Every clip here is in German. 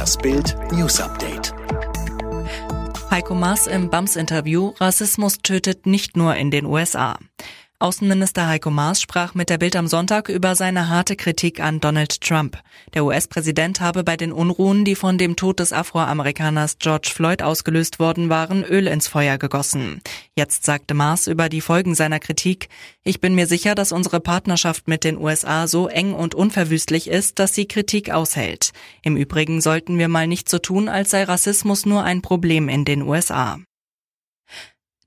Das Bild News Update. Heiko Maas im BAMS-Interview, Rassismus tötet nicht nur in den USA. Außenminister Heiko Maas sprach mit der Bild am Sonntag über seine harte Kritik an Donald Trump. Der US-Präsident habe bei den Unruhen, die von dem Tod des Afroamerikaners George Floyd ausgelöst worden waren, Öl ins Feuer gegossen. Jetzt sagte Maas über die Folgen seiner Kritik, ich bin mir sicher, dass unsere Partnerschaft mit den USA so eng und unverwüstlich ist, dass sie Kritik aushält. Im Übrigen sollten wir mal nicht so tun, als sei Rassismus nur ein Problem in den USA.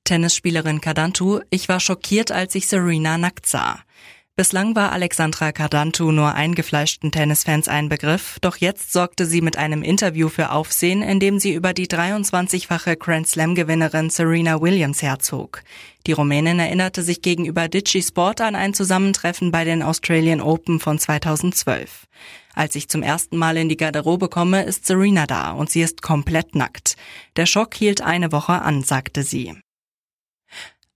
Tennisspielerin Cardantu, ich war schockiert, als ich Serena nackt sah. Bislang war Alexandra Cardantu nur eingefleischten Tennisfans ein Begriff, doch jetzt sorgte sie mit einem Interview für Aufsehen, in dem sie über die 23-fache Grand Slam-Gewinnerin Serena Williams herzog. Die Rumänin erinnerte sich gegenüber Digi Sport an ein Zusammentreffen bei den Australian Open von 2012. Als ich zum ersten Mal in die Garderobe komme, ist Serena da und sie ist komplett nackt. Der Schock hielt eine Woche an, sagte sie.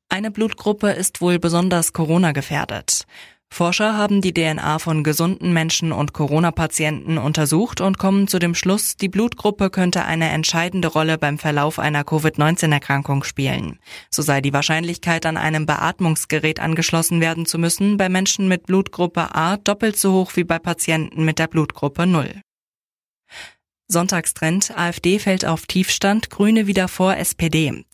Eine Blutgruppe ist wohl besonders Corona gefährdet. Forscher haben die DNA von gesunden Menschen und Corona-Patienten untersucht und kommen zu dem Schluss, die Blutgruppe könnte eine entscheidende Rolle beim Verlauf einer Covid-19-Erkrankung spielen. So sei die Wahrscheinlichkeit, an einem Beatmungsgerät angeschlossen werden zu müssen, bei Menschen mit Blutgruppe A doppelt so hoch wie bei Patienten mit der Blutgruppe 0. Sonntagstrend AfD fällt auf Tiefstand, Grüne wieder vor SPD.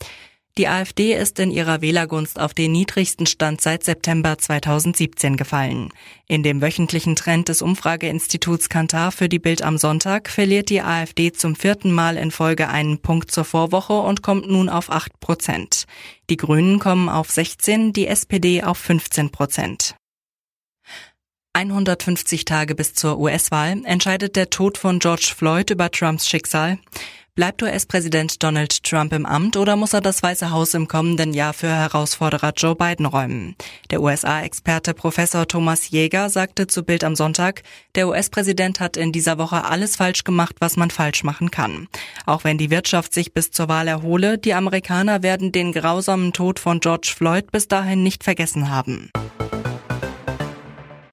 Die AfD ist in ihrer Wählergunst auf den niedrigsten Stand seit September 2017 gefallen. In dem wöchentlichen Trend des Umfrageinstituts Kantar für die Bild am Sonntag verliert die AfD zum vierten Mal in Folge einen Punkt zur Vorwoche und kommt nun auf 8 Prozent. Die Grünen kommen auf 16, die SPD auf 15 Prozent. 150 Tage bis zur US-Wahl entscheidet der Tod von George Floyd über Trumps Schicksal. Bleibt US-Präsident Donald Trump im Amt oder muss er das Weiße Haus im kommenden Jahr für Herausforderer Joe Biden räumen? Der USA-Experte Professor Thomas Jäger sagte zu Bild am Sonntag, der US-Präsident hat in dieser Woche alles falsch gemacht, was man falsch machen kann. Auch wenn die Wirtschaft sich bis zur Wahl erhole, die Amerikaner werden den grausamen Tod von George Floyd bis dahin nicht vergessen haben.